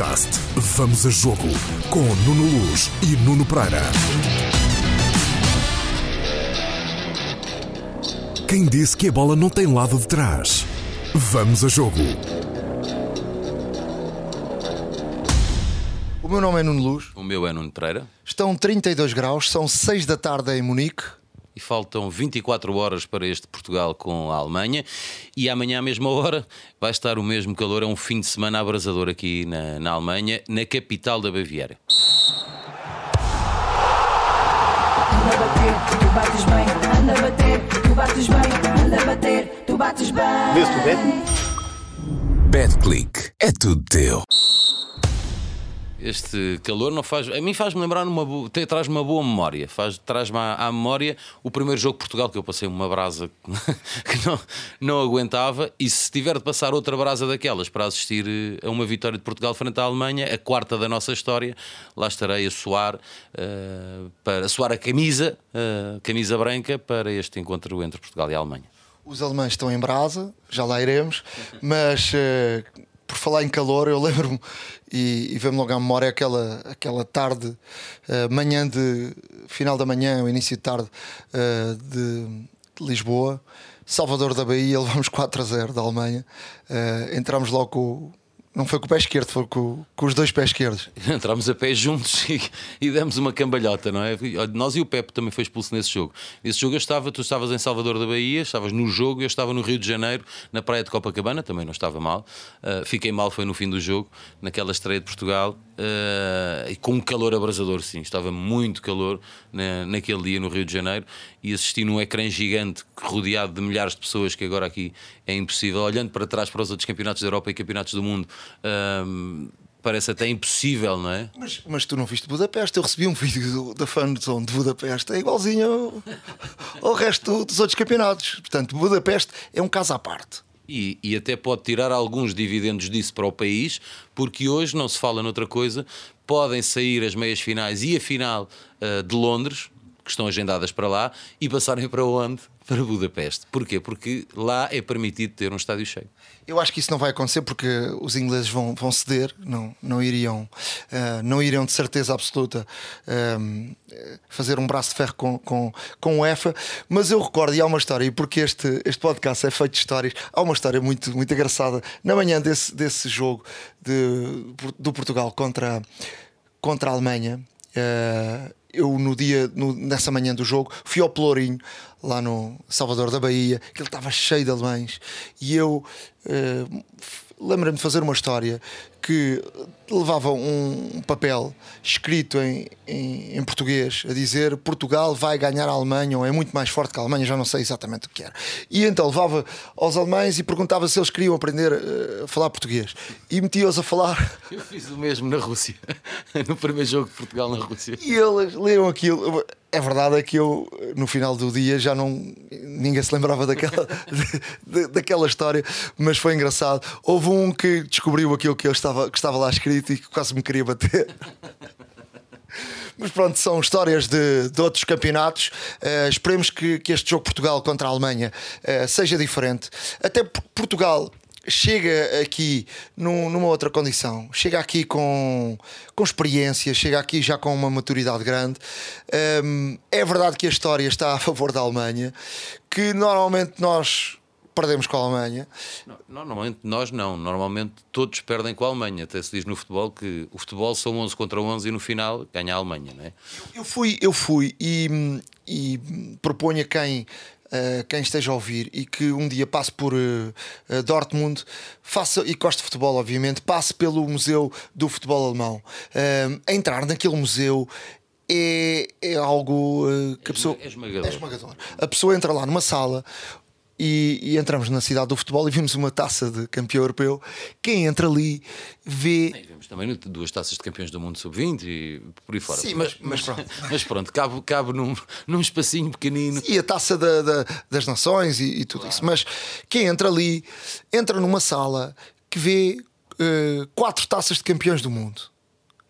Podcast Vamos a Jogo com Nuno Luz e Nuno Pereira. Quem disse que a bola não tem lado de trás? Vamos a Jogo. O meu nome é Nuno Luz. O meu é Nuno Pereira. Estão 32 graus, são 6 da tarde em Munique. E faltam 24 horas para este Portugal com a Alemanha. E amanhã, à mesma hora, vai estar o mesmo calor. É um fim de semana abrasador aqui na, na Alemanha, na capital da Baviera. Anda a bater, tu bates bem, anda a bater, tu bates bem, anda a bater, tu bates bem. Vê-se tu bem? BetClick. É tudo teu. Este calor não faz. A mim faz-me lembrar uma traz-me uma boa memória. Faz, traz-me à, memória o primeiro jogo de Portugal que eu passei uma brasa que não, não aguentava. E se tiver de passar outra brasa daquelas para assistir eh, a uma vitória de Portugal frente à Alemanha, a quarta da nossa história, lá estarei a suar, eh, para, a suar a camisa, a camisa branca, para este encontro entre Portugal e Alemanha. Os alemães estão em brasa, já lá iremos, mas eh, por falar em calor, eu lembro-me e, e vem-me logo à memória aquela, aquela tarde, eh, manhã de final da manhã, o início de tarde eh, de, de Lisboa, Salvador da Bahia, levámos 4 a 0 da Alemanha, Eh, entramos logo com. Não foi com o pé esquerdo, foi com, com os dois pés esquerdos. Entramos a pé juntos e, e demos uma cambalhota, não é? Nós e o Pepe também foi expulso nesse jogo. Nesse jogo eu estava, tu estavas em Salvador da Bahia, estavas no jogo, eu estava no Rio de Janeiro, na praia de Copacabana, também não estava mal. Uh, fiquei mal, foi no fim do jogo, naquela estreia de Portugal, uh, e com um calor abrasador, sim. Estava muito calor na, naquele dia no Rio de Janeiro e assisti num ecrã gigante rodeado de milhares de pessoas, que agora aqui é impossível, olhando para trás para os outros campeonatos da Europa e campeonatos do mundo. Um, parece até impossível, não é? Mas, mas tu não viste Budapeste? Eu recebi um vídeo do- da fanzone de Budapeste, é igualzinho ao, ao resto dos outros campeonatos. Portanto, Budapeste é um caso à parte. E, e até pode tirar alguns dividendos disso para o país, porque hoje não se fala noutra coisa. Podem sair as meias finais e a final ah, de Londres, que estão agendadas para lá, e passarem para onde? Para Budapeste. Porquê? Porque lá é permitido ter um estádio cheio. Eu acho que isso não vai acontecer porque os ingleses vão, vão ceder, não, não, iriam, eh, não iriam de certeza absoluta eh, fazer um braço de ferro com, com, com o EFA. Mas eu recordo, e há uma história, e porque este, este podcast é feito de histórias, há uma história muito, muito engraçada. Na manhã desse, desse jogo de, do Portugal contra, contra a Alemanha, eh, eu no dia, no- nessa manhã do jogo, fui ao Pelourinho, lá no Salvador da Bahia, que ele estava cheio de alemães, e eu eh, f- lembro-me de fazer uma história que levava um papel escrito em, em, em português a dizer Portugal vai ganhar a Alemanha ou é muito mais forte que a Alemanha, já não sei exatamente o que era. E então levava aos alemães e perguntava se eles queriam aprender eh, a falar português. E metia-os a falar Eu fiz o mesmo na Rússia, no primeiro jogo de Portugal na Rússia. E eles leram aquilo. É verdade é que eu, no final do dia, já não. Ninguém se lembrava daquela, daquela história, mas foi engraçado. Houve um que descobriu aquilo que, eu estava, que estava lá escrito e que quase me queria bater. Mas pronto, são histórias de, de outros campeonatos. Eh, esperemos que, que este jogo Portugal contra a Alemanha eh, seja diferente. Até porque Portugal chega aqui num- numa outra condição. Chega aqui com, com experiência, chega aqui já com uma maturidade grande. Ehm, é verdade que a história está a favor da Alemanha, que normalmente nós perdemos com a Alemanha. Não, Normalmente nós não, normalmente todos perdem com a Alemanha. Até se diz no futebol que o futebol são 11 contra 11 e no final ganha a Alemanha, não é? Eu fui, eu fui e, e proponho a quem, eh, quem esteja a ouvir e que um dia passe por eh, eh, Dortmund, faça, e goste de futebol, obviamente, passe pelo Museu do Futebol Alemão. Eh, entrar naquele museu é, é algo que a pessoa. é esmagador. é esmagador. A pessoa entra lá numa sala. E, e entramos na cidade do futebol e vimos uma taça de campeão europeu. Quem entra ali vê E vemos também duas taças de campeões do mundo sub-20 e por aí fora. Sim, mas- mas pronto. mas pronto, cabe, cabe num, num espacinho pequenino. e a taça da- da- das nações e, e tudo isso. Mas quem entra ali entra numa sala que vê eh, quatro taças de campeões do mundo.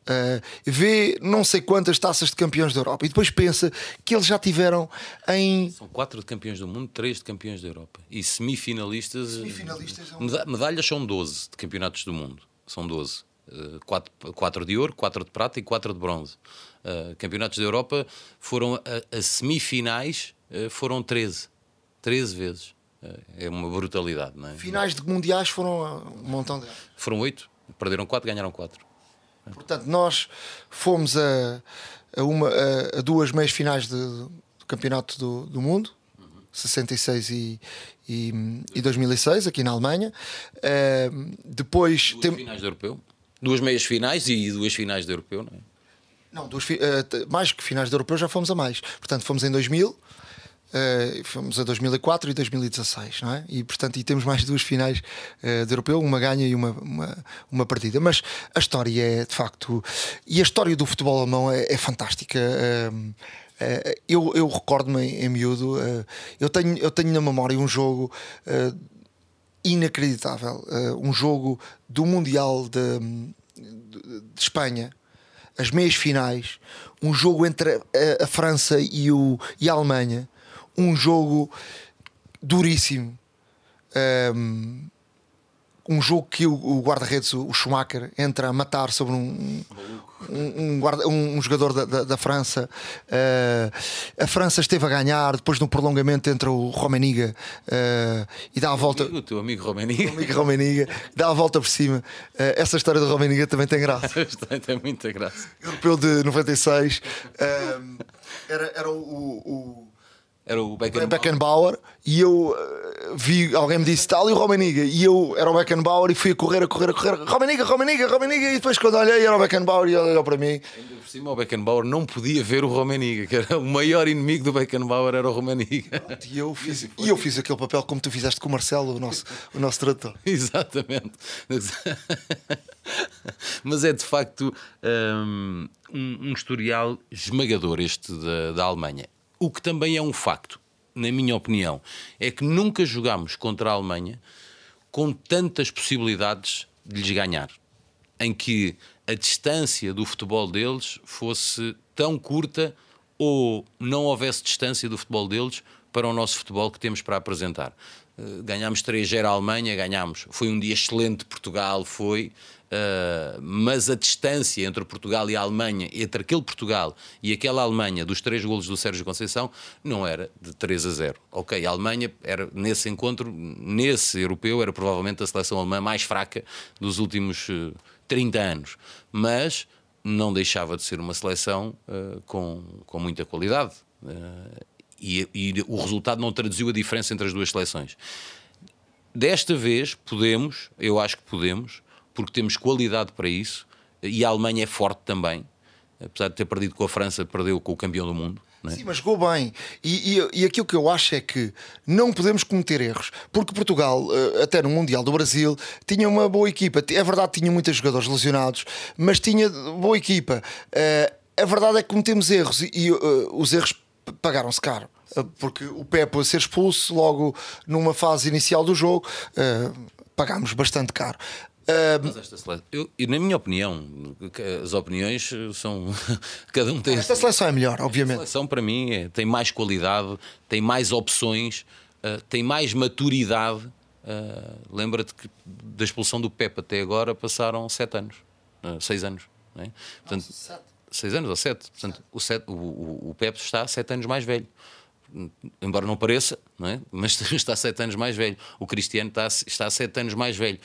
Uh, vê não sei quantas taças de campeões da Europa e depois pensa que eles já tiveram em São quatro de campeões do mundo, três de campeões da Europa. E semifinalistas. Semifinalistas é um- meda- Medalhas são 12 de campeonatos do mundo. São 12. Uh, quatro, quatro de ouro, quatro de prata e quatro de bronze. Uh, campeonatos da Europa foram a, a semifinais, uh, foram 13. 13 vezes. é uma brutalidade, não é? Finais de mundiais foram um montão de. Foram oito, perderam quatro, ganharam quatro. Portanto, nós fomos a, a, uma, a, a duas meias finais de, do Campeonato do, do Mundo, 66 e, e, e 2006, aqui na Alemanha. Uh, depois. Duas tem... finais do europeu? Duas meias finais e duas finais do europeu, não é? Não, duas, uh, mais que finais do europeu já fomos a mais. Portanto, fomos em 2000. Uh, fomos a 2004 e 2016, não é? E portanto, e temos mais duas finais uh, de europeu, uma ganha e uma, uma, uma, partida. Mas a história é de facto. E a história do futebol alemão é, é fantástica. Uh, eu, eu recordo-me em, em miúdo, eu, tenho, eu tenho na memória um jogo inacreditável, um jogo do Mundial de, de, de Espanha, as meias finais, um jogo entre a, a França e, o, e a Alemanha um jogo duríssimo. Um, um jogo que o, o guarda-redes, o Schumacher, entra a matar sobre um, um, um, guarda, um jogador da, da, da França. Uh, a França esteve a ganhar, depois no prolongamento entra o Romaniga uh, e dá a volta. O teu amigo Romaniga. O amigo Romaniga dá a volta por cima. Uh, essa história do Romaniga também tem graça. tem muita graça. Europeu de 96. era, era o, o era o Beckenbauer. Beckenbauer e eu uh, vi, alguém me disse tal e o Romaniga. E eu era o Beckenbauer e fui a correr, a correr, a correr. Romaniga, Romaniga, Romaniga. E depois quando olhei era o Beckenbauer e ele olhou para mim. Ainda por cima o Beckenbauer não podia ver o Romaniga que era o maior inimigo do Beckenbauer era o Romaniga. E eu fiz, e eu fiz aquele papel como tu fizeste com o Marcelo, o nosso, o nosso tradutor Exatamente. Mas é de facto um, um historial esmagador este da, da Alemanha o que também é um facto, na minha opinião, é que nunca jogámos contra a Alemanha com tantas possibilidades de lhes ganhar, em que a distância do futebol deles fosse tão curta ou não houvesse distância do futebol deles para o nosso futebol que temos para apresentar. Eh, ganhámos 3-0 à Alemanha, ganhámos. Foi um dia excelente Portugal, foi. Uh, mas a distância entre Portugal e a Alemanha, entre aquele Portugal e aquela Alemanha dos três golos do Sérgio Conceição, não era de 3 a 0. Ok, a Alemanha era nesse encontro, nesse europeu, era provavelmente a seleção alemã mais fraca dos últimos uh, 30 anos, mas não deixava de ser uma seleção uh, com, com muita qualidade. E, e o resultado não traduziu a diferença entre as duas seleções. Desta vez podemos, eu acho que podemos, porque temos qualidade para isso e a Alemanha é forte também. Apesar de ter perdido com a França, perdeu com o campeão do mundo. É? Sim, mas jogou bem. E, e, e, aquilo que eu acho é que não podemos cometer erros, porque Portugal, eh, até no Mundial do Brasil, tinha uma boa equipa. É verdade, tinha muitos jogadores lesionados, mas tinha boa equipa. Eh, a verdade é que cometemos erros e, e uh, os erros pagaram-se caro. Porque o Pepe a ser expulso logo numa fase inicial do jogo, pagámos bastante caro. Mas esta seleção, eu, na minha opinião, as opiniões são. cada um tem. Esta seleção é melhor, obviamente. A seleção, para mim, é, tem mais qualidade, tem mais opções, uh, tem mais maturidade. Uh, Lembra-te que da expulsão do Pepe até agora passaram sete anos, uh, seis anos. Não é? Portanto, Nossa, sete. Seis anos ou sete. Portanto, o, sete, o, o, o Pepe está sete anos mais velho embora não pareça, não é? mas está sete anos mais velho. O Cristiano está, está sete anos mais velho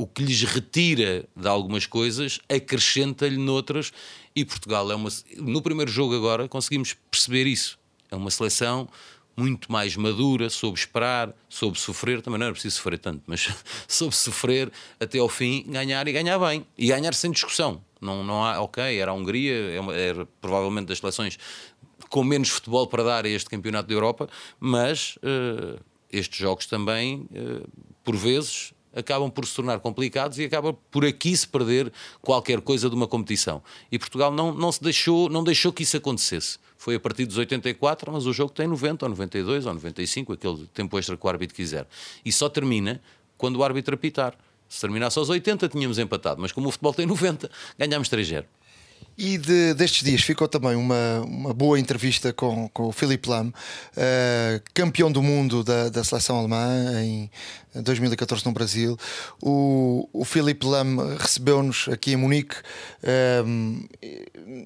o que lhes retira de algumas coisas acrescenta-lhe noutras. E Portugal é uma no primeiro jogo agora conseguimos perceber isso. É uma seleção muito mais madura soube esperar soube sofrer. Também não era preciso sofrer tanto mas soube sofrer até ao fim ganhar e ganhar bem. E ganhar sem discussão. Não não há ok era a Hungria é era provavelmente das seleções com menos futebol para dar a este campeonato da Europa mas uh, estes jogos também uh, por vezes acabam por se tornar complicados e acaba por aqui se perder qualquer coisa de uma competição. E Portugal não, não se deixou, não deixou que isso acontecesse. Foi a partir dos 84, mas o jogo tem 90 ou 92 ou 95, aquele tempo extra que o árbitro quiser. E só termina quando o árbitro apitar. Se terminasse aos 80 tínhamos empatado, mas como o futebol tem 90, ganhámos 3-0. E de- destes dias ficou também uma, uma boa entrevista com, com o Philip Lam, eh, campeão do mundo da, da seleção alemã em 2014 no Brasil. O, o Philip Lam recebeu-nos aqui em Munique. eh,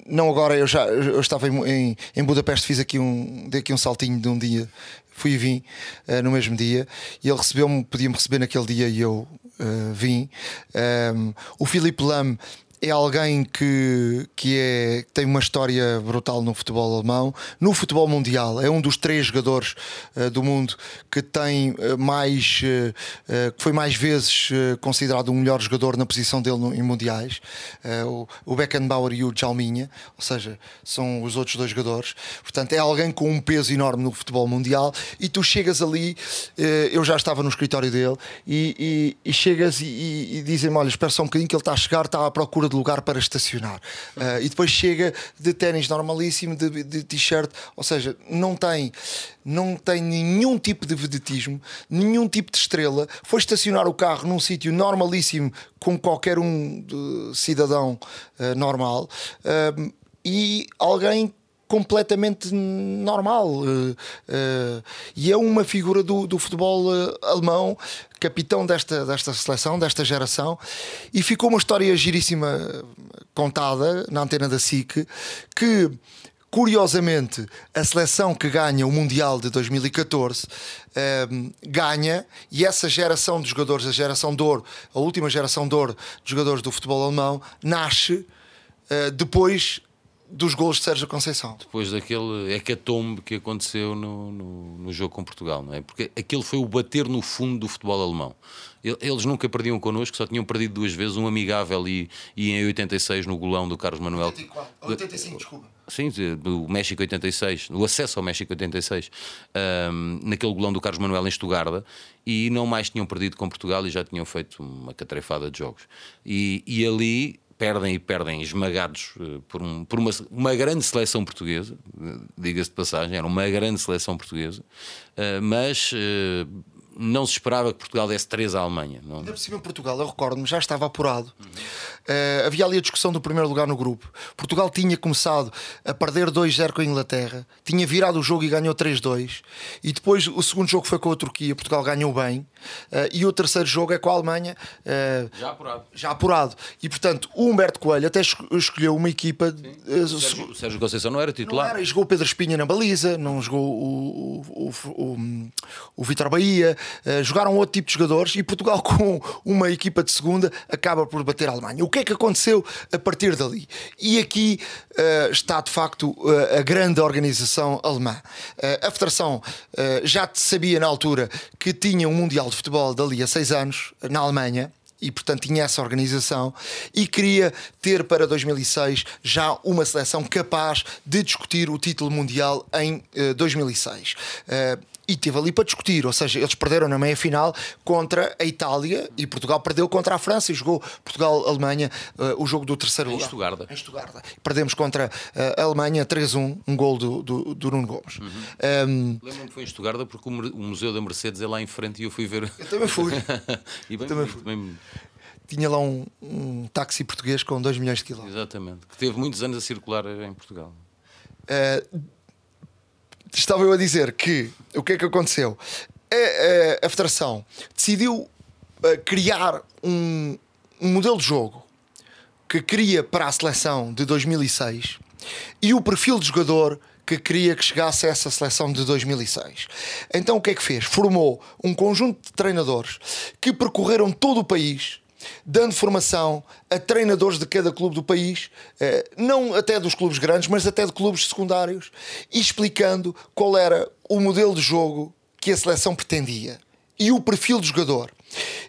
não agora, eu já eu estava em, em, Budapeste, fiz aqui um, dei aqui um saltinho de um dia fui e vim eh, no mesmo dia e ele recebeu-me, podia-me receber naquele dia e eu eh, vim. Um, o Filipe Lam é alguém que, que, é, que tem uma história brutal no futebol alemão, no futebol mundial. É um dos três jogadores eh, do mundo que tem eh, mais, eh, que foi mais vezes considerado o melhor jogador na posição dele no- em mundiais. O, o Beckenbauer e o Jalminha, ou seja, são os outros dois jogadores. Portanto, é alguém com um peso enorme no futebol mundial. E tu chegas ali, eu já estava no escritório dele, e, e- e chegas e, e, e dizem-me: Olha, espera só um bocadinho que ele está a chegar, está à procura de lugar para estacionar. Eh, e depois chega de ténis normalíssimo, de, de t-shirt, ou seja, não tem. Não tem nenhum tipo de vedetismo, nenhum tipo de estrela. Foi estacionar o carro num sítio normalíssimo, com qualquer um de- cidadão eh, normal, eh, e alguém completamente normal. Eh, eh, e é uma figura do, do futebol eh, alemão capitão desta, desta seleção, desta geração. E ficou uma história giríssima contada na antena da SIC que Curiosamente, a seleção que ganha o Mundial de 2014 ehm, ganha. E essa geração de jogadores, a geração de ouro, a última geração de ouro de jogadores do futebol alemão, nasce depois dos gols de Sérgio Conceição. depois daquele hecatombe que aconteceu no, no, no jogo com Portugal, não é? Porque aquele foi o bater no fundo do futebol alemão. El- Eles nunca perdiam connosco, só tinham perdido duas vezes, um amigável e, e em 86 no golão do Carlos Manuel. 85, desculpa. Sim, do México 86, o acesso ao México 86, ahm, naquele golão do Carlos Manuel em Estugarda, e não mais tinham perdido com Portugal e já tinham feito uma catrefada de jogos. E, e ali perdem e perdem esmagados eh, por, um- por uma, uma grande seleção portuguesa, eh, diga-se de passagem, era uma grande seleção portuguesa, eh, mas não se esperava que Portugal desse 3 à Alemanha. Não, Ainda por cima, Portugal, eu recordo-me, já estava apurado. Eh, havia ali a discussão do primeiro lugar no grupo. Portugal tinha começado a perder 2-0 com a Inglaterra, tinha virado o jogo e ganhou 3-2. E depois o segundo jogo foi com a Turquia, Portugal ganhou bem. Eh, e o terceiro jogo é com a Alemanha. eh, já apurado. já apurado. E portanto, o Humberto Coelho até esco- escolheu uma equipa. O Sérgio, o Sérgio Conceição não era não titular. era, e jogou o Pedro Espinha na baliza, não jogou o, o, o, o, o Vitor Bahia, jogaram outro tipo de jogadores e Portugal, com uma equipa de segunda, acaba por bater a Alemanha. O que é que aconteceu a partir dali? E aqui eh, está de facto eh, a grande organização alemã. Eh, a Federação eh, já sabia na altura que tinha um Mundial de Futebol dali a seis anos, na Alemanha e portanto tinha essa organização e queria ter para 2006 já uma seleção capaz de discutir o título mundial em eh, 2006. Eh, e teve ali para discutir, ou seja, eles perderam na meia final contra a Itália e Portugal perdeu contra a França e jogou Portugal-Alemanha eh, o jogo do terceiro Em. Estugarda. Em Estugarda. Perdemos contra eh, a Alemanha 3-1, um gol do, do, do Nuno Gomes. Um, Lembro-me que foi em Estugarda porque o, o Museu da Mercedes é lá em frente e eu fui ver. eu também fui. e bem, Também bem- Tinha lá um, um táxi português com 2 milhões de quilómetros. exatamente. Que teve muitos anos a circular em Portugal. Uh, estava eu a dizer que o que é que aconteceu? A, a- a Federação decidiu uh, criar um, um modelo de jogo que queria para a seleção de 2006 e o perfil de jogador que queria que chegasse a essa seleção de 2006. Então o que é que fez? Formou um conjunto de treinadores que percorreram todo o país dando formação a treinadores de cada clube do país, eh, não até dos clubes grandes, mas até de clubes secundários, e explicando qual era o modelo de jogo que a seleção pretendia e o perfil de jogador.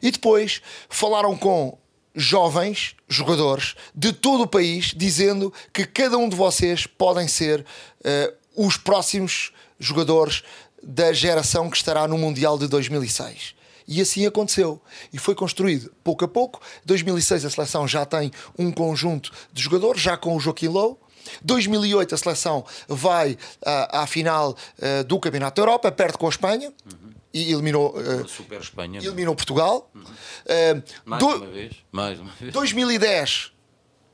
E depois falaram com jovens jogadores de todo o país, dizendo que cada um de vocês podem ser eh, os próximos jogadores da geração que estará no Mundial de 2006. E assim aconteceu. E foi construído pouco a pouco. 2006 a seleção já tem um conjunto de jogadores, já com o Joaquim Low. 2008 a seleção vai à, à final eh, do Campeonato da Europa, perde com a Espanha e eliminou, Super Espanha. eliminou Portugal. Eh, Mais do- uma vez. Mais uma vez. 2010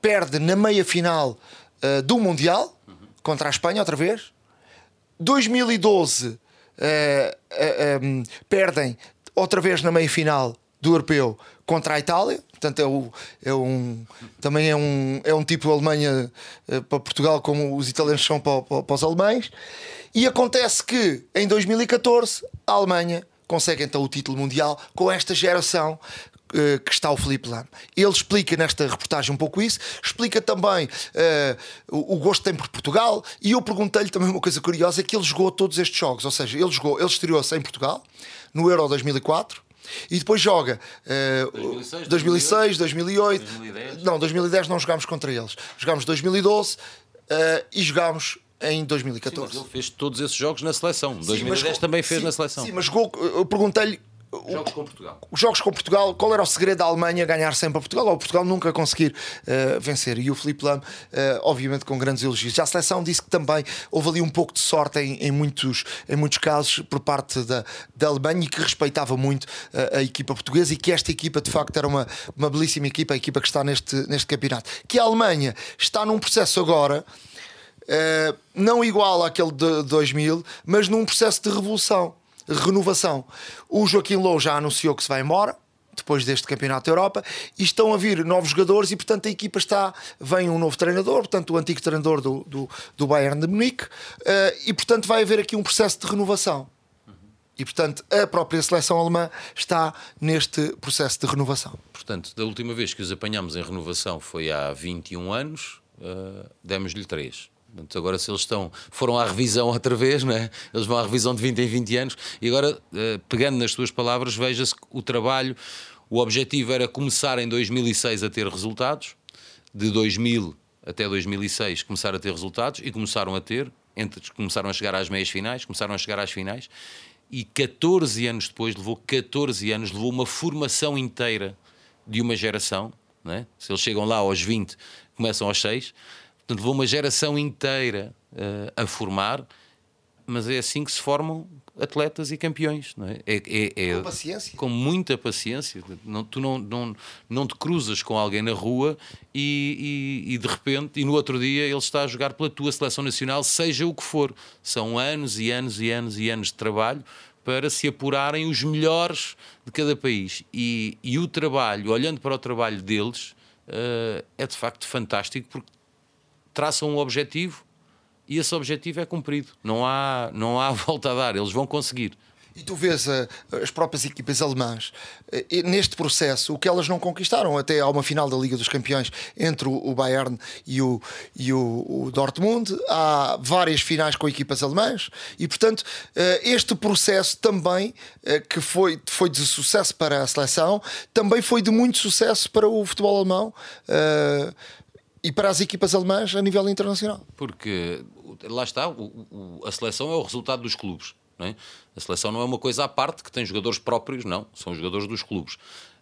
perde na meia final uh, do Mundial contra a Espanha outra vez. 2012 uh, um, perdem outra vez na meia final do Europeu contra a Itália. Portanto, é, o, é um, também é um, é um tipo de Alemanha uh, para Portugal, como os italianos são para, para, para os alemães. E acontece que em 2014 a Alemanha consegue então o título mundial com esta geração uh, que está o Felipe Lam. Ele explica nesta reportagem um pouco isso, explica também uh, o, o, gosto que tem por Portugal e eu perguntei-lhe também uma coisa curiosa: é que ele jogou todos estes jogos, ou seja, ele jogou, ele estreou-se em Portugal no Euro 2004. E depois joga uh, 2006, 2006, 2008, 2010. Não, 2010 não jogámos contra eles. Jogámos 2012 uh, e jogámos em 2014. Sim, mas ele fez todos esses jogos na seleção. Sim, 2010 mas, também fez sim, na seleção. Sim, mas jogou, eu perguntei-lhe Jogos com Portugal. Os jogos com Portugal, qual era o segredo da Alemanha ganhar sempre a Portugal ou Portugal nunca conseguir uh, vencer? E o Filipe Lam, uh, obviamente, com grandes elogios. Já a seleção disse que também houve ali um pouco de sorte em, em muitos, em muitos casos por parte da, da Alemanha e que respeitava muito uh, a equipa portuguesa e que esta equipa de facto era uma, uma belíssima equipa, a equipa que está neste, neste campeonato. Que a Alemanha está num processo agora. Não igual àquele de 2000, mas num processo de revolução renovação. O Joaquim Low já anunciou que se vai embora depois deste campeonato da Europa e estão a vir novos jogadores e portanto a equipa está vem um novo treinador portanto o antigo treinador do, do, do Bayern de Munique uh, e portanto vai haver aqui um processo de renovação. E portanto a própria seleção alemã está neste processo de renovação. Portanto da última vez que os apanhamos em renovação foi há 21 anos uh, demos-lhe 3 Portanto, agora se eles estão, foram à revisão outra vez, não é? eles vão à revisão de 20 em 20 anos, e agora, eh, pegando nas tuas palavras, veja-se que o trabalho, o objetivo era começar em 2006 a ter resultados, de 2000 até 2006 começar a ter resultados, e começaram a ter, entre, começaram a chegar às meias finais, começaram a chegar às finais, e 14 anos depois, levou 14 anos, levou uma formação inteira de uma geração, não é? se eles chegam lá aos 20, começam aos 6 Portanto, levou uma geração inteira uh, a formar, mas é assim que se formam atletas e campeões. Não é? É, é, é com paciência. Com muita paciência. Não, tu não, não, não te cruzas com alguém na rua e, e, e, de repente, e no outro dia, ele está a jogar pela tua seleção nacional, seja o que for. São anos e anos e anos e anos de trabalho para se apurarem os melhores de cada país. E, e o trabalho, olhando para o trabalho deles, uh, é de facto fantástico porque traçam um objetivo e esse objetivo é cumprido. Não há, não há volta a dar, eles vão conseguir. E tu vês uh, as próprias equipas alemãs uh, neste processo, o que elas não conquistaram até há uma final da Liga dos Campeões entre o, Bayern e, o, e o, o, Dortmund. Há várias finais com equipas alemãs e, portanto, uh, este processo também, que foi, foi de sucesso para a seleção, também foi de muito sucesso para o futebol alemão e para as equipas alemãs a nível internacional. Porque lá está, o, o, a seleção é o resultado dos clubes. É? A seleção não é uma coisa à parte que tem jogadores próprios, não, são jogadores dos clubes.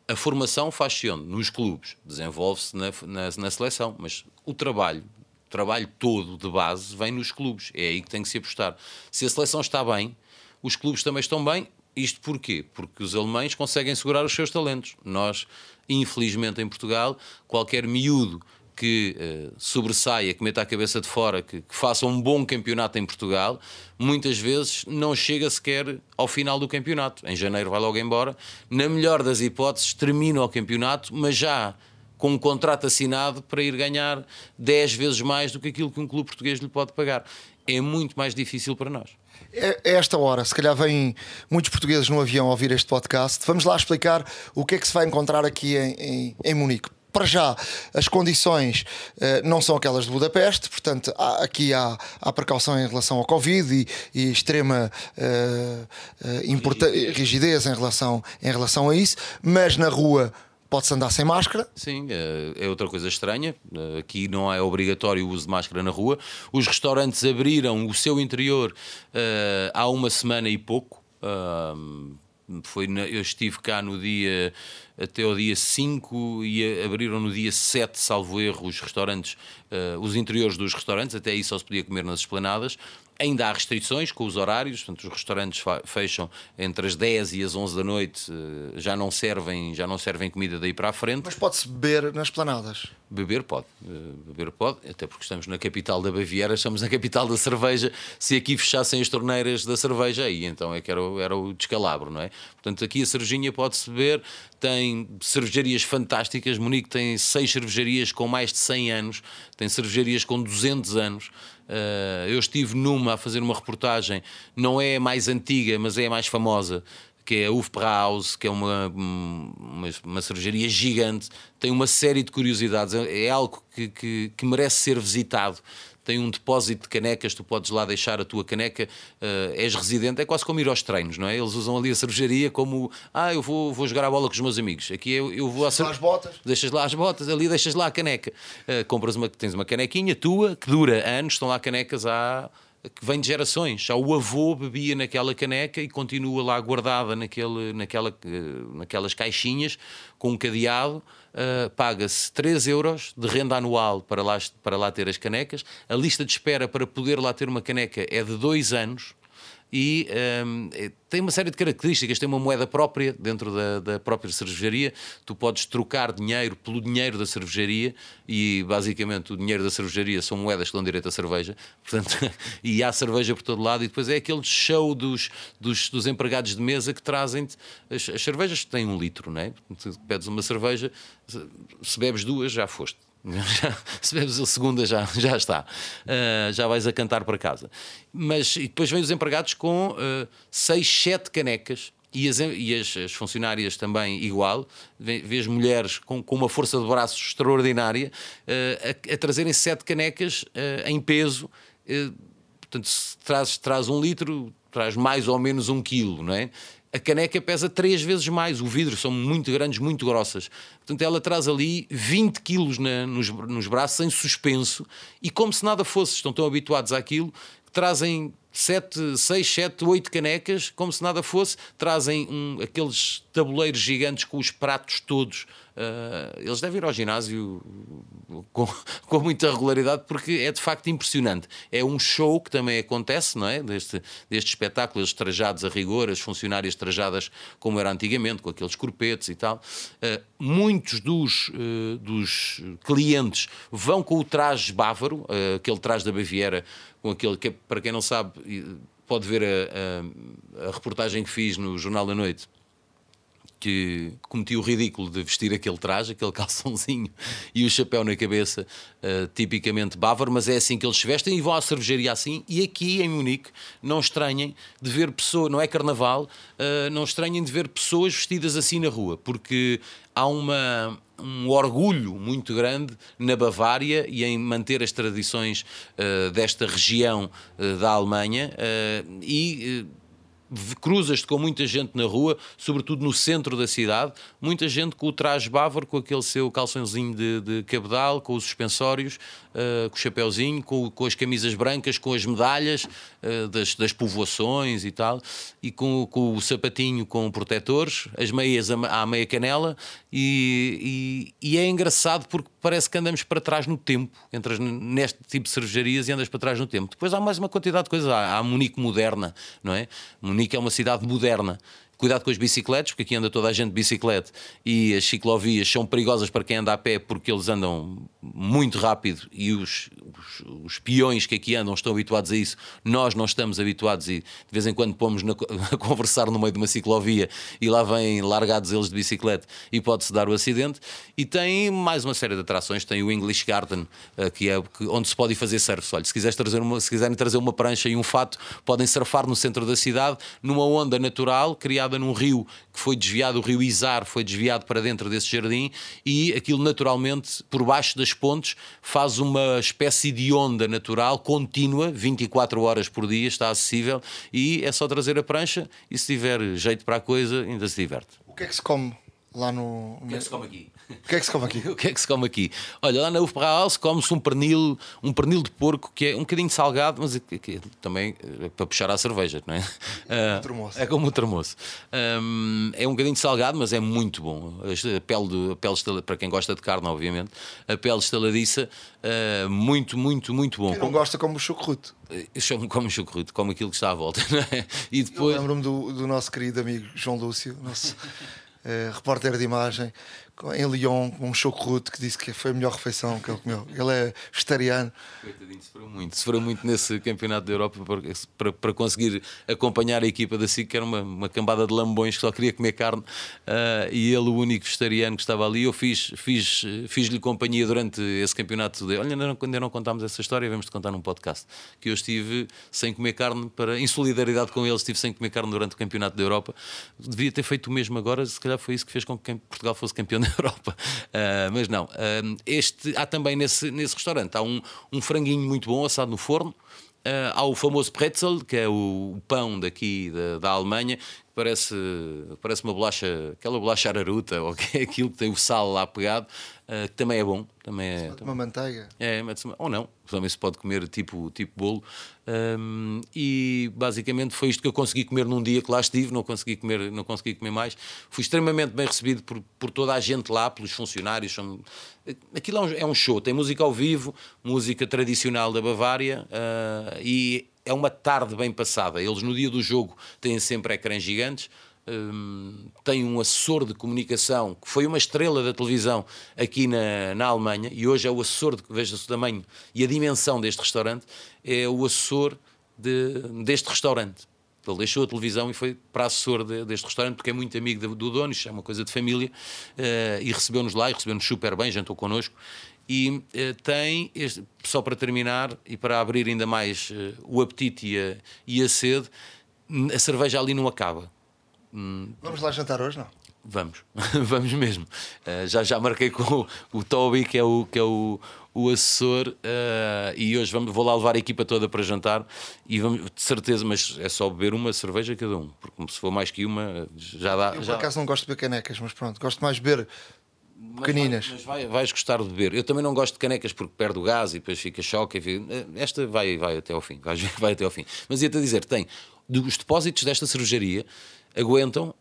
A formação faz-se onde? Nos clubes, desenvolve-se na, na, na, seleção, mas o trabalho, o trabalho todo de base vem nos clubes, é aí que tem que se apostar. Se a seleção está bem, os clubes também estão bem. Isto porquê? Porque os alemães conseguem segurar os seus talentos. Nós, infelizmente, em Portugal, qualquer miúdo que uh, sobressaia, que meta a cabeça de fora, que, que, faça um bom campeonato em Portugal, muitas vezes não chega sequer ao final do campeonato. Em janeiro vai logo embora. Na melhor das hipóteses, termina o campeonato, mas já com um contrato assinado para ir ganhar 10 vezes mais do que aquilo que um clube português lhe pode pagar. É muito mais difícil para nós. É, é esta hora, se calhar vêm muitos portugueses no avião ouvir este podcast. Vamos lá explicar o que é que se vai encontrar aqui em, em, em Munique para já as condições uh, não são aquelas de Budapeste, portanto há, aqui há, há precaução em relação ao Covid e, e extrema uh, uh, rigidez em relação, em relação a isso, mas na rua pode-se andar sem máscara. Sim, é outra coisa estranha. Aqui não é obrigatório o uso de máscara na rua. Os restaurantes abriram o seu interior há uma semana e pouco. Foi na, eu estive cá no dia até o dia 5 e abriram no dia 7, salvo erro, os restaurantes, uh, os interiores dos restaurantes, até aí só se podia comer nas esplanadas. Ainda há restrições com os horários, portanto, os restaurantes fecham entre as 10 e as 11 da noite, uh, já não servem, já não servem comida daí para a frente. Mas pode-se beber nas esplanadas? Beber pode, uh, beber pode, até porque estamos na capital da Baviera, estamos na capital da cerveja. Se aqui fechassem as torneiras da cerveja, aí então é que era, era o descalabro, não é? Portanto, aqui a cervejinha pode-se beber, tem cervejarias fantásticas. Munique tem seis cervejarias com mais de 100 anos, tem cervejarias com 200 anos. Uh, eu estive numa a fazer uma reportagem, não é mais antiga, mas é mais famosa que é a Hofbrauhaus, que é uma, uma, uma cervejaria gigante, tem uma série de curiosidades, é, é algo que, que, que, merece ser visitado. Tem um depósito de canecas, tu podes lá deixar a tua caneca, uh, és residente, é quase como ir aos treinos, não é? Eles usam ali a cervejaria como, ah, eu vou, vou jogar a bola com os meus amigos. Aqui eu, eu vou a cerveja. as botas. Deixas lá as botas, ali deixas lá a caneca. Uh, compras uma, tens uma canequinha tua que dura anos, estão lá canecas há que vem de gerações. Já o avô bebia naquela caneca e continua lá guardada naquele, naquela, eh, naquelas caixinhas com um cadeado. Uh, Paga-se 3 euros de renda anual para lá, para lá ter as canecas. A lista de espera para poder lá ter uma caneca é de 2 anos e um, é, tem uma série de características. Tem uma moeda própria dentro da, da, própria cervejaria. Tu podes trocar dinheiro pelo dinheiro da cervejaria e basicamente o dinheiro da cervejaria são moedas que dão direito à cerveja. Portanto, e há cerveja por todo lado. E depois é aquele show dos, dos, dos empregados de mesa que trazem-te. As, as cervejas têm um litro, não é? Pedes uma cerveja, se bebes duas, já foste. se bebes a segunda já, já está, uh, já vais a cantar para casa. Mas e depois vêm os empregados com uh, seis, sete canecas e as, e as, as funcionárias também igual. Vês mulheres com, com uma força de braços extraordinária uh, a, a, trazerem sete canecas em peso. portanto, se traz, traz um litro, traz mais ou menos um quilo, não é? A caneca pesa três vezes mais, o vidro são muito grandes, muito grossas. Portanto, ela traz ali 20 quilos na, nos, nos braços, em suspenso, e como se nada fosse, estão tão habituados àquilo, que trazem 7, 6, 7, 8 canecas, como se nada fosse, trazem um, aqueles tabuleiros gigantes com os pratos todos Uh, eles devem ir ao ginásio com, com, muita regularidade porque é de facto impressionante. É um show que também acontece, não é? Deste, deste espetáculo, eles trajados a rigor, as funcionárias trajadas como era antigamente, com aqueles corpetes e tal. Uh, muitos dos, uh, dos clientes vão com o traje bávaro, aquele traje da Baviera, com aquele que, para quem não sabe, pode ver a, a, a reportagem que fiz no Jornal da Noite que cometi o ridículo de vestir aquele traje, aquele calçãozinho e o chapéu na cabeça, uh, tipicamente bávaro, mas é assim que eles se vestem e vão à cervejaria assim. E aqui em Munique, não estranhem de ver pessoas, não é carnaval, uh, não estranhem de ver pessoas vestidas assim na rua, porque há uma, um orgulho muito grande na Bavária e em manter as tradições uh, desta região da Alemanha e cruzas-te com muita gente na rua, sobretudo no centro da cidade, muita gente com o traje bávaro, com aquele seu calçãozinho de, de cabedal, com os suspensórios, uh, com o chapéuzinho, com, com, as camisas brancas, com as medalhas uh, das, das povoações e tal, e com, com, o sapatinho com protetores, as meias à meia canela, e, e, e, é engraçado porque parece que andamos para trás no tempo, entras neste tipo de cervejarias e andas para trás no tempo. Depois há mais uma quantidade de coisas, há, há a Munique moderna, não é? Munique é uma cidade moderna Cuidado com as bicicletas, porque aqui anda toda a gente de bicicleta e as ciclovias são perigosas para quem anda a pé porque eles andam muito rápido e os, os, os peões que aqui andam estão habituados a isso. Nós não estamos habituados e de vez em quando pomos na, a conversar no meio de uma ciclovia e lá vêm largados eles de bicicleta e pode-se dar o acidente. E tem mais uma série de atrações. Tem o English Garden, eh, que é onde se pode fazer surf. Olha, se, quiseres trazer uma, se quiserem trazer uma prancha e um fato, podem surfar no centro da cidade, numa onda natural criada num rio que foi desviado, o rio Izar foi desviado para dentro desse jardim e aquilo naturalmente, por baixo das pontes, faz uma espécie de onda natural contínua, 24 horas por dia, está acessível e é só trazer a prancha e se tiver jeito para a coisa, ainda se diverte. O que é que se come lá no. O que é que se come aqui? O que é que se come aqui? o que é que se come aqui? Olha, lá na Ufberhaus come-se um pernil, um pernil de porco que é um bocadinho salgado, mas também é para puxar a cerveja, não é? É como uh, É como o termoço. Um, é um bocadinho salgado, mas é muito bom. A pele, de, a pele para quem gosta de carne, obviamente, a pele estaladiça, uh, muito, muito, muito bom. Quem não gosta como o chucrute. Eu chamo como chucrute, como aquilo que está à volta, não é? E depois. Lembro-me do, do nosso querido amigo João Lúcio, nosso eh, repórter de imagem, em Lyon, com um choco-rute que disse que foi a melhor refeição que ele comeu. Ele é vegetariano. Coitadinho, sofreu muito. Sofreu muito nesse campeonato da Europa para, para, para conseguir acompanhar a equipa da SIC, que era uma, uma cambada de lambões que só queria comer carne. ah, e ele, o único vegetariano que estava ali, eu fiz, fiz, fiz-lhe companhia durante esse campeonato. De, olha, ainda não, ainda não contámos essa história, vamos te contar num podcast. Que eu estive sem comer carne, para, em solidariedade com ele, estive sem comer carne durante o campeonato da Europa. Devia ter feito o mesmo agora, se calhar foi isso que fez com que Portugal fosse campeão Europa. Ah, mas não, ah, este, há também nesse, nesse restaurante há um, um franguinho muito bom assado no forno. Ah, há o famoso pretzel, que é o, o pão daqui da, da Alemanha, que parece, parece uma bolacha, aquela bolacha araruta, ou que é aquilo que tem o sal lá pegado, ah, que também é bom. Também é, Uma manteiga. é, uma- ou não, também se pode comer tipo, tipo bolo. Hum, e basicamente foi isto que eu consegui comer num dia que lá estive, não consegui comer, não consegui comer mais. Fui extremamente bem recebido por, por toda a gente lá, pelos funcionários. São- Aquilo é um, é um show, tem música ao vivo, música tradicional da Bavária ah, e é uma tarde bem passada. Eles no dia do jogo têm sempre ecrãs gigantes. Hum, tem um assessor de comunicação que foi uma estrela da televisão aqui na, na Alemanha e hoje é o assessor, de, veja-se o tamanho e a dimensão deste restaurante, é o assessor de- deste restaurante. Ele deixou a televisão e foi para assessor de- deste restaurante porque é muito amigo do, do dono, isto é uma coisa de família, eh, e recebeu-nos lá e recebeu-nos super bem, jantou connosco. E eh, tem, este- só para terminar e para abrir ainda mais eh, o apetite e a, e a sede, a cerveja ali não acaba. Vamos lá jantar hoje, não? Vamos, vamos mesmo. Uh, já já marquei com o, o Toby, que é o, que é o, o assessor, uh, e hoje vamos, vou lá levar a equipa toda para jantar. E vamos, de certeza, mas é só beber uma cerveja cada um, porque se for mais que uma, já dá. Eu já... por acaso não gosto de beber canecas, mas pronto, gosto mais de beber Mas pequeninas. vai- Mas vai- vais gostar de beber. Eu também não gosto de canecas porque perde o gás e depois fica choque. enfim. Esta vai, vai até ao fim. Que vai até ao fim. Mas ia-te dizer: tem. Os depósitos desta cervejaria aguentam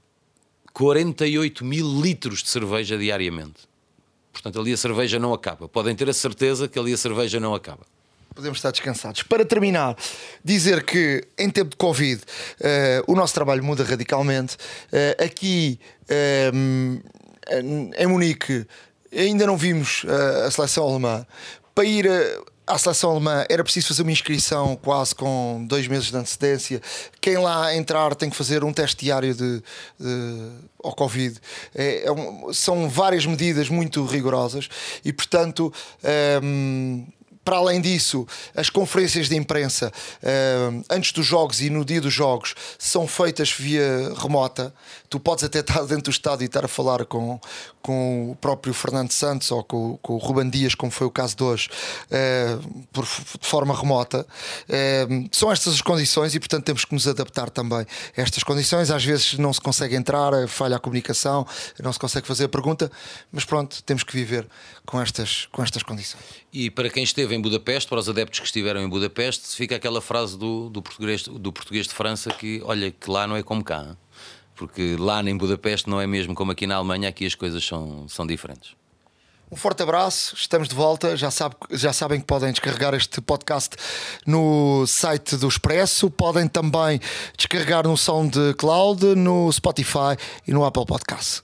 48 mil litros de cerveja diariamente. Portanto, ali a cerveja não acaba. Podem ter a certeza que ali a cerveja não acaba. Podemos estar descansados. Para terminar, dizer que em tempo de Covid eh, o nosso trabalho muda radicalmente. Eh, aqui eh, em Munique ainda não vimos eh, a seleção alemã. Para ir à seleção alemã era preciso fazer uma inscrição quase com dois meses de antecedência. Quem lá entrar tem que fazer um teste diário de, de- ao Covid. É- é um- são várias medidas muito rigorosas e, portanto. ehm, para além disso, as conferências de imprensa eh, antes dos jogos e no dia dos jogos são feitas via remota. Tu podes até estar dentro do estádio e estar a falar com, com o próprio Fernando Santos ou com, com o Ruben Dias, como foi o caso de hoje, eh, por, de forma remota. Eh, são estas as condições e, portanto, temos que nos adaptar também a estas condições. Às vezes não se consegue entrar, eh, falha a comunicação, não se consegue fazer a pergunta, mas pronto, temos que viver com estas, com estas condições. E para quem esteve em Budapeste, para os adeptos que estiveram em Budapeste, fica aquela frase do, do, português, do português de França que, olha, que lá não é como cá. hein? Porque lá em Budapeste não é mesmo como aqui na Alemanha, aqui as coisas são, são diferentes. Um forte abraço, estamos de volta. Já, sabe, já sabem que podem descarregar este podcast no site do Expresso, podem também descarregar no SoundCloud, no Spotify e no Apple Podcast.